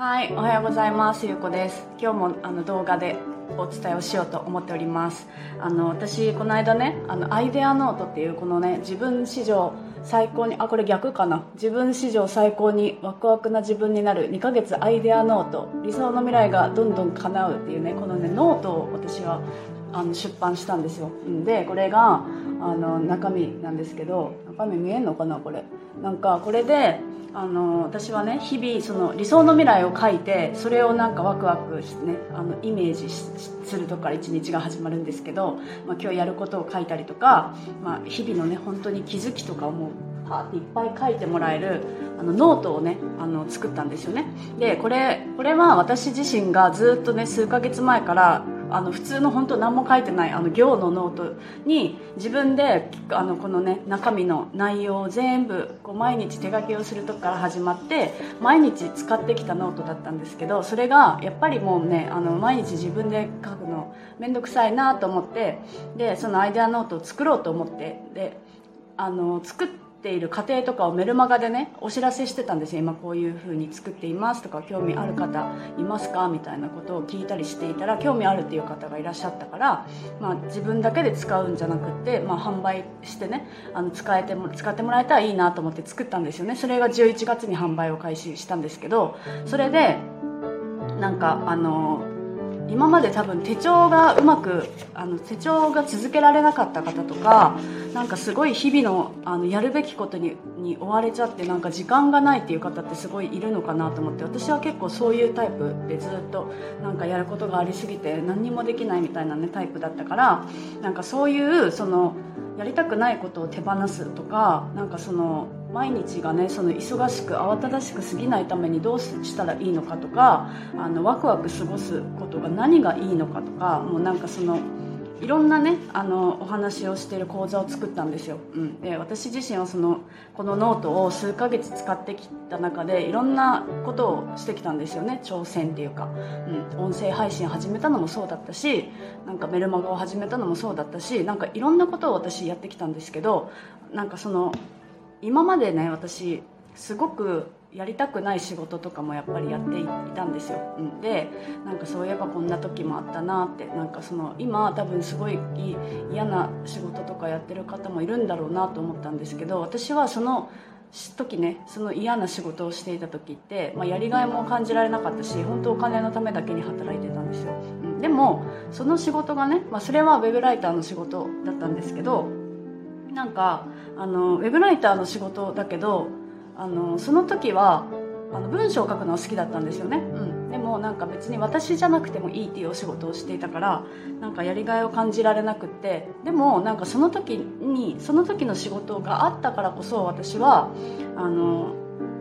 はい、おはようございます。ゆうこです。今日もあの動画でお伝えをしようと思っております。あの私この間ね、あのアイデアノートっていうこのね自分史上最高にあこれ逆かな？自分史上最高にワクワクな自分になる2ヶ月アイデアノート。理想の未来がどんどん叶うっていうねこのねノートを私はあの出版したんですよ。でこれがあの中身なんですけど中身見えんのかなこれ？なんかこれであの私はね日々その理想の未来を書いてそれをなんかワクワクしてねあのイメージするとこから一日が始まるんですけど、まあ、今日やることを書いたりとか、まあ、日々のね本当に気づきとかをもうパーっていっぱい書いてもらえるあのノートをねあの作ったんですよね。でこれこれは私自身がずっとね数ヶ月前からあの普通の本当何も書いてないあの行のノートに自分であのこのね中身の内容を全部こう毎日手書きをするとこから始まって毎日使ってきたノートだったんですけどそれがやっぱりもうねあの毎日自分で書くの面倒くさいなと思ってでそのアイデアノートを作ろうと思ってであの作っている過程とかをメルマガでねお知らせしてたんですよ。今こういう風に作っていますとか興味ある方いますか？みたいなことを聞いたりしていたら興味あるっていう方がいらっしゃったから、まあ、自分だけで使うんじゃなくって、まあ、販売してねあの使えても使ってもらえたらいいなと思って作ったんですよね。それが11月に販売を開始したんですけどそれでなんかあの今まで多分手帳がうまくあの手帳が続けられなかった方とかなんかすごい日々のあのやるべきことにに追われちゃってなんか時間がないっていう方ってすごいいるのかなと思って私は結構そういうタイプでずっとなんかやることがありすぎて何にもできないみたいなねタイプだったからなんかそういうそのやりたくないことを手放すとかなんかその毎日がねその忙しく慌ただしく過ぎないためにどうしたらいいのかとかあのワクワク過ごすことが何がいいのかとかもうなんかそのいろんなねあのお話をしている講座を作ったんですよ、うん、で私自身はそのこのノートを数ヶ月使ってきた中でいろんなことをしてきたんですよね。挑戦っていうか、うん、音声配信始めたのもそうだったしなんかメルマガを始めたのもそうだったしなんかいろんなことを私やってきたんですけどなんかその今までね私すごくやりたくない仕事とかもやっぱりやっていたんですよ、うん、でなんかそういえばこんな時もあったなってなんかその今多分すごい嫌な仕事とかやってる方もいるんだろうなと思ったんですけど私はその時ねその嫌な仕事をしていた時って、まあ、やりがいも感じられなかったし本当お金のためだけに働いてたんですよ、うん、でもその仕事がね、まあ、それはウェブライターの仕事だったんですけどなんかあのウェブライターの仕事だけどあのその時はあの文章を書くのは好きだったんですよね、うん、でもなんか別に私じゃなくてもいいっていうお仕事をしていたからなんかやりがいを感じられなくって。でもなんかその時にその時の仕事があったからこそ私はあの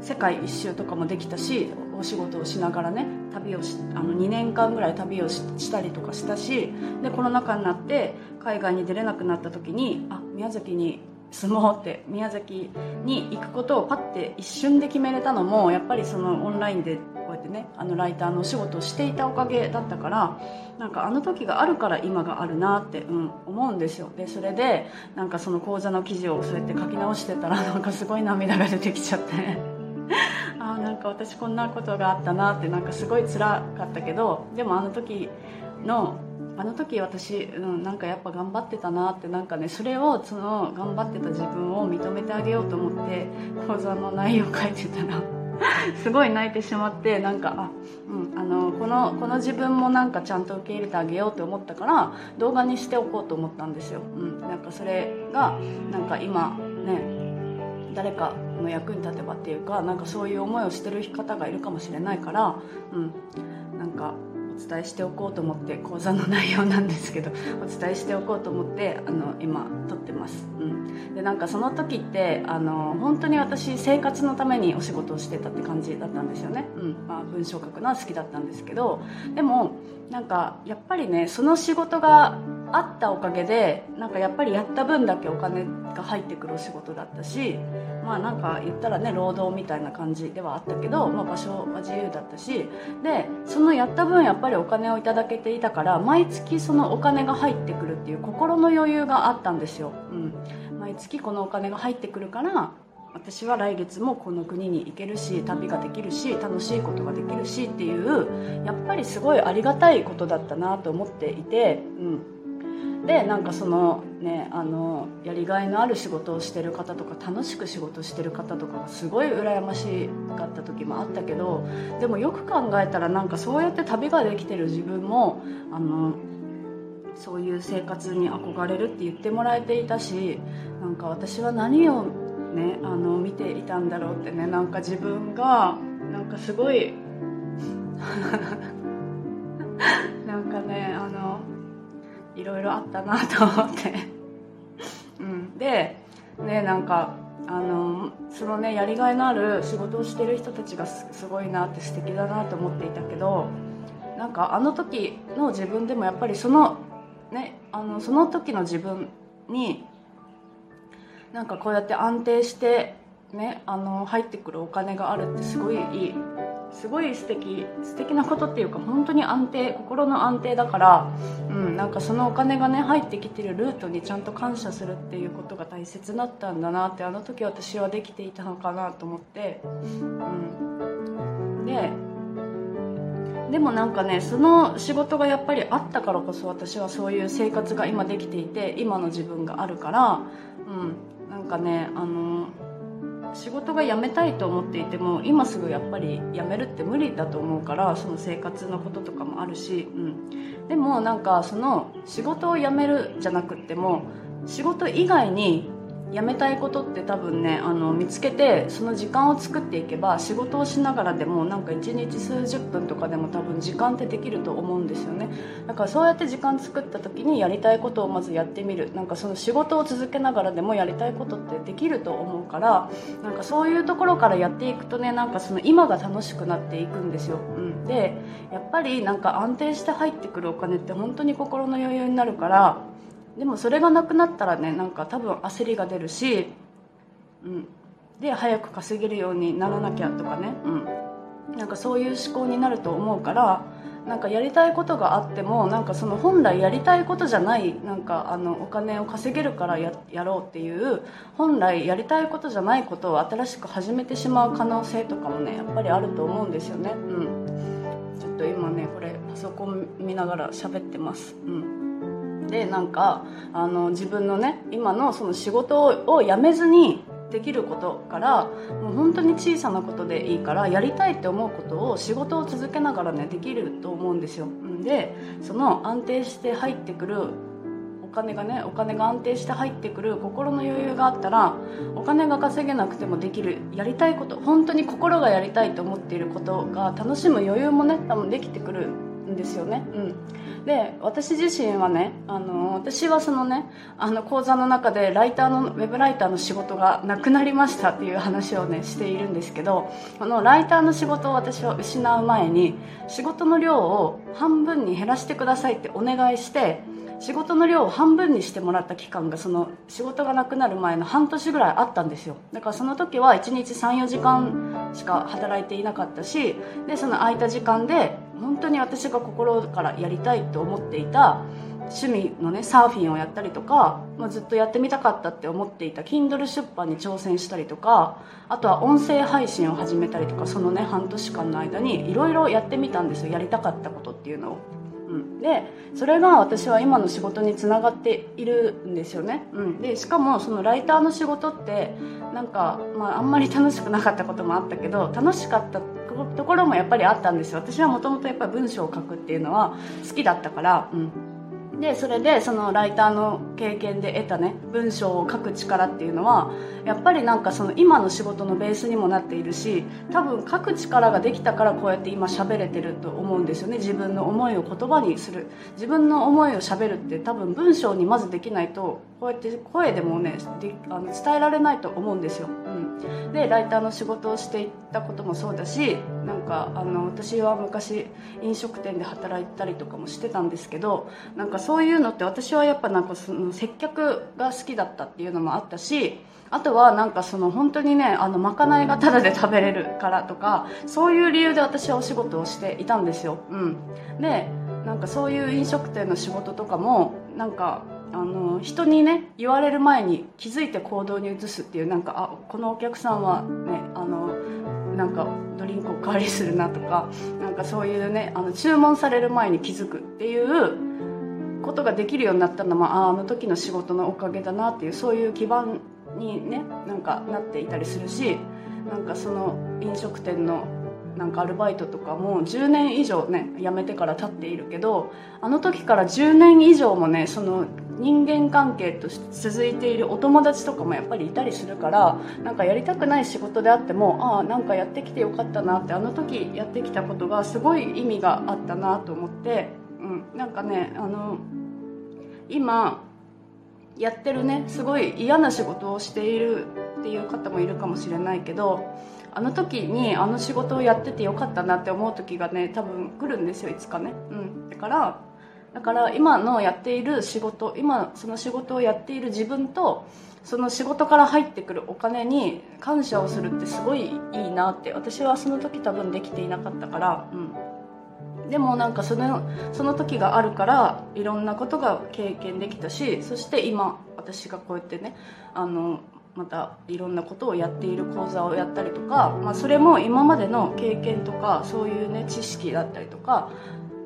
世界一周とかもできたしお仕事をしながらね旅をしあの2年間ぐらい旅をしたりとかしたしでコロナ禍になって海外に出れなくなった時にあ宮崎に住もうって宮崎に行くことをパッて一瞬で決めれたのもやっぱりそのオンラインでこうやってねあのライターのお仕事をしていたおかげだったからなんかあの時があるから今があるなって、うん、思うんですよ。でそれでなんかその講座の記事をそうやって書き直してたら なんかすごい涙が出てきちゃって。あなんか私こんなことがあったなってなんかすごい辛かったけどでもあの時のあの時私、うん、なんかやっぱ頑張ってたなってなんかねそれをその頑張ってた自分を認めてあげようと思って講座の内容を書いてたら すごい泣いてしまってなんかあ、うん、あのこのこの自分もなんかちゃんと受け入れてあげようと思ったから動画にしておこうと思ったんですよ、うん、なんかそれがなんか今ね誰かの役に立てばっていうかなんかそういう思いをしてる方がいるかもしれないから、うん、なんか伝えしておこうと思って講座の内容なんですけどお伝えしておこうと思って あの今撮ってます、うん、でなんかその時ってあの本当に私生活のためにお仕事をしてたって感じだったんですよね、うん。まあ、文章書くのは好きだったんですけどでもなんかやっぱりねその仕事があったおかげでなんかやっぱりやった分だけお金が入ってくるお仕事だったしまあなんか言ったらね労働みたいな感じではあったけど、まあ、場所は自由だったしでそのやった分やっぱりお金をいただけていたから毎月そのお金が入ってくるっていう心の余裕があったんですよ、うん、毎月このお金が入ってくるから私は来月もこの国に行けるし旅ができるし楽しいことができるしっていうやっぱりすごいありがたいことだったなと思っていて、うん、でなんかそのねあのやりがいのある仕事をしてる方とか楽しく仕事してる方とかがすごい羨ましかった時もあったけどでもよく考えたらなんかそうやって旅ができてる自分もあのそういう生活に憧れるって言ってもらえていたしなんか私は何をねあの見ていたんだろうってねなんか自分がなんかすごい ろあったなと思って。うん。でねなんかあのそのねやりがいのある仕事をしてる人たちがすごいなって素敵だなと思っていたけどなんかあの時の自分でもやっぱりそのねあのその時の自分になんかこうやって安定してねあの入ってくるお金があるってすごいいいすごい素敵素敵なことっていうか本当に安定心の安定だから、うん、なんかそのお金がね入ってきてるルートにちゃんと感謝するっていうことが大切だったんだなってあの時私はできていたのかなと思って、うん、ででもなんかねその仕事がやっぱりあったからこそ私はそういう生活が今できていて今の自分があるから、うん、なんかねあの仕事が辞めたいと思っていても今すぐやっぱり辞めるって無理だと思うからその生活のこととかもあるし、うん、でもなんかその仕事を辞めるじゃなくっても仕事以外にやめたいことって多分ねあの見つけてその時間を作っていけば仕事をしながらでもなんか1日数十分とかでも多分時間ってできると思うんですよね。だからそうやって時間作った時にやりたいことをまずやってみる。なんかその仕事を続けながらでもやりたいことってできると思うからなんかそういうところからやっていくとねなんかその今が楽しくなっていくんですよ、うん、でやっぱりなんか安定して入ってくるお金って本当に心の余裕になるからでもそれがなくなったらねなんか多分焦りが出るし、うん、で早く稼げるようにならなきゃとかね、うん、なんかそういう思考になると思うからなんかやりたいことがあってもなんかその本来やりたいことじゃないなんかあのお金を稼げるからやろうっていう本来やりたいことじゃないことを新しく始めてしまう可能性とかもねやっぱりあると思うんですよね。うん、ちょっと今ねこれパソコン見ながら喋ってます。うん。でなんかあの自分のね今のその仕事を辞めずにできることからもう本当に小さなことでいいからやりたいって思うことを仕事を続けながらねできると思うんですよ。でその安定して入ってくるお金がねお金が安定して入ってくる心の余裕があったらお金が稼げなくてもできるやりたいこと本当に心がやりたいと思っていることが楽しむ余裕もね多分できてくるんですよね。うん。で私自身はねあの私はそのねあの講座の中でライターのウェブライターの仕事がなくなりましたっていう話をねしているんですけどこのライターの仕事を私は失う前に仕事の量を半分に減らしてくださいってお願いして仕事の量を半分にしてもらった期間がその仕事がなくなる前の半年ぐらいあったんですよだからその時は1日34時間しか働いていなかったしでその空いた時間で本当に私が心からやりたいと思っていた趣味のねサーフィンをやったりとか、まあ、ずっとやってみたかったって思っていた Kindle 出版に挑戦したりとかあとは音声配信を始めたりとかそのね半年間の間にいろいろやってみたんですよやりたかったことっていうのを。うん、でそれが私は今の仕事につながっているんですよね、うん、でしかもそのライターの仕事ってなんか、まあ、あんまり楽しくなかったこともあったけど楽しかったところもやっぱりあったんですよ。私はもともとやっぱり文章を書くっていうのは好きだったから、うん、でそれでそのライターの経験で得たね文章を書く力っていうのはやっぱりなんかその今の仕事のベースにもなっているし多分書く力ができたからこうやって今喋れてると思うんですよね。自分の思いを言葉にする。自分の思いを喋るって多分文章にまずできないとこうやって声でもねあの伝えられないと思うんですよ、でライターの仕事をしていったこともそうだしなんかあの私は昔飲食店で働いたりとかもしてたんですけどなんかそういうのって私はやっぱなんかその接客が好きだったっていうのもあったしあとはなんかその本当にねあのまかないがタダで食べれるからとかそういう理由で私はお仕事をしていたんですよ、うん、でなんかそういう飲食店の仕事とかもなんかあの人にね言われる前に気づいて行動に移すっていうなんかあこのお客さんはねあのなんかドリンクおかわりするなとかなんかそういうねあの注文される前に気づくっていうことができるようになったのは、あ、あの時の仕事のおかげだなっていうそういう基盤にねなんかなっていたりするしなんかその飲食店のなんかアルバイトとかも10年以上ね辞めてから経っているけどあの時から10年以上もねその人間関係として続いているお友達とかもやっぱりいたりするからなんかやりたくない仕事であってもああなんかやってきてよかったなってあの時やってきたことがすごい意味があったなと思って、うん、なんかねあの今やってるねすごい嫌な仕事をしているっていう方もいるかもしれないけどあの時にあの仕事をやっててよかったなって思う時がね多分来るんですよいつかね。うん。だからだから今のやっている仕事今その仕事をやっている自分とその仕事から入ってくるお金に感謝をするってすごいいいなって私はその時多分できていなかったからうん。でもなんかそのその時があるからいろんなことが経験できたしそして今私がこうやってねあのまたいろんなことをやっている講座をやったりとか、まあ、それも今までの経験とかそういうね知識だったりとか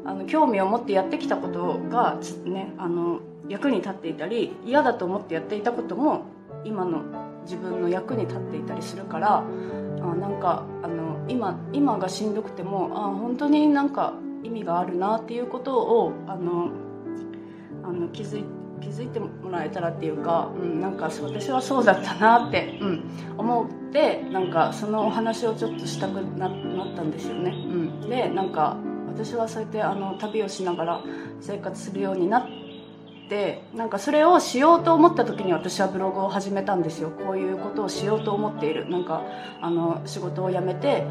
あの興味を持ってやってきたことが、ね、あの役に立っていたり嫌だと思ってやっていたことも今の自分の役に立っていたりするからあなんかあの今今がしんどくてもあ本当になんか意味があるなっていうことをあのあの気づいて。気づいてもらえたらっていうか、うん、なんか私はそうだったなって、うん、思ってなんかそのお話をちょっとしたくなったんですよね、うん、でなんか私はそうやってあの旅をしながら生活するようになってなんかそれをしようと思った時に私はブログを始めたんですよ。こういうことをしようと思っている。なんかあの仕事を辞めて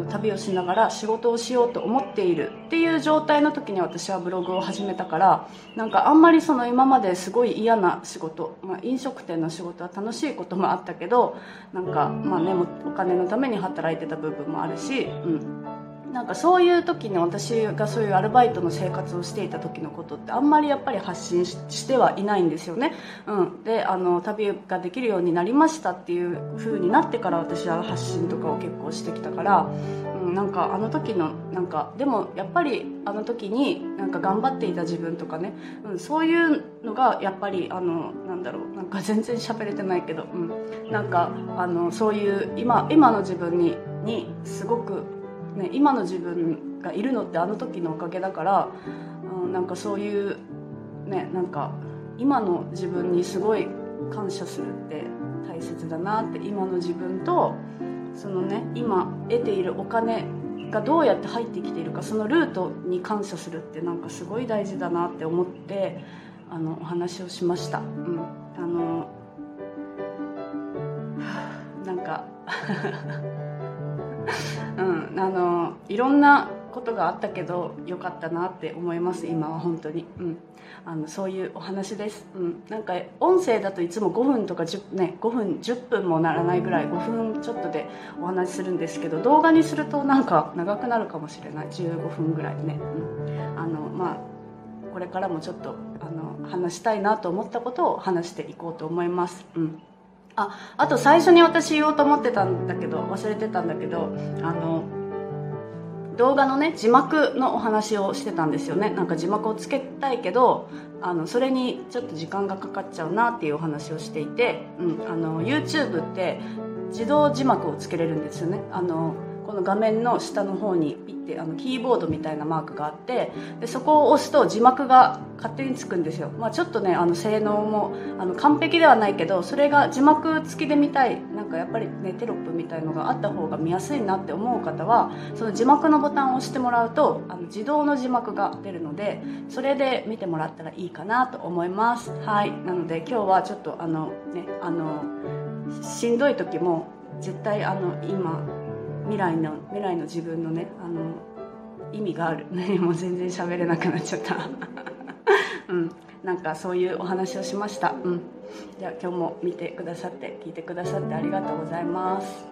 の旅をしながら仕事をしようと思っているっていう状態の時に私はブログを始めたからなんかあんまりその今まですごい嫌な仕事、まあ、飲食店の仕事は楽しいこともあったけどなんかまあねお金のために働いてた部分もあるし、うん、なんかそういう時に私がそういうアルバイトの生活をしていた時のことってあんまりやっぱり発信してはいないんですよね、うん、であの旅ができるようになりましたっていう風になってから私は発信とかを結構してきたから、うん、なんかあの時のなんかでもやっぱりあの時になんか頑張っていた自分とかね、うん、そういうのがやっぱりあのなんだろうなんか全然喋れてないけど、うん、なんかあのそういう今今の自分ににすごくね、今の自分がいるのってあの時のおかげだから、うん、なんかそういうねなんか今の自分にすごい感謝するって大切だなって今の自分とそのね今得ているお金がどうやって入ってきているかそのルートに感謝するってなんかすごい大事だなって思ってあのお話をしました。うん、あのなんか、あのいろんなことがあったけどよかったなって思います今は本当に、うん、あのそういうお話です、うん、なんか音声だといつも5分とか10、ね、5分10分もならないぐらい5分ちょっとでお話しするんですけど動画にするとなんか長くなるかもしれない。15分ぐらいね、うん、あのまあこれからもちょっとあの話したいなと思ったことを話していこうと思います、うん。ああと最初に私言おうと思ってたんだけど忘れてたんだけどあの動画のね字幕のお話をしてたんですよね。なんか字幕をつけたいけどあのそれにちょっと時間がかかっちゃうなっていうお話をしていて、うん、あの YouTube って自動字幕をつけれるんですよね。あのこの画面の下の方にピッてあのキーボードみたいなマークがあってでそこを押すと字幕が勝手につくんですよ、まあ、ちょっとねあの性能もあの完璧ではないけどそれが字幕付きで見たいなんかやっぱりねテロップみたいのがあった方が見やすいなって思う方はその字幕のボタンを押してもらうとあの自動の字幕が出るのでそれで見てもらったらいいかなと思います。はい。なので今日はちょっとあのねあのしんどい時も絶対あの今未来の未来の自分のねあの意味がある。も全然喋れなくなっちゃった。うん。なんかそういうお話をしました。うん。じゃあ今日も見てくださって聞いてくださってありがとうございます。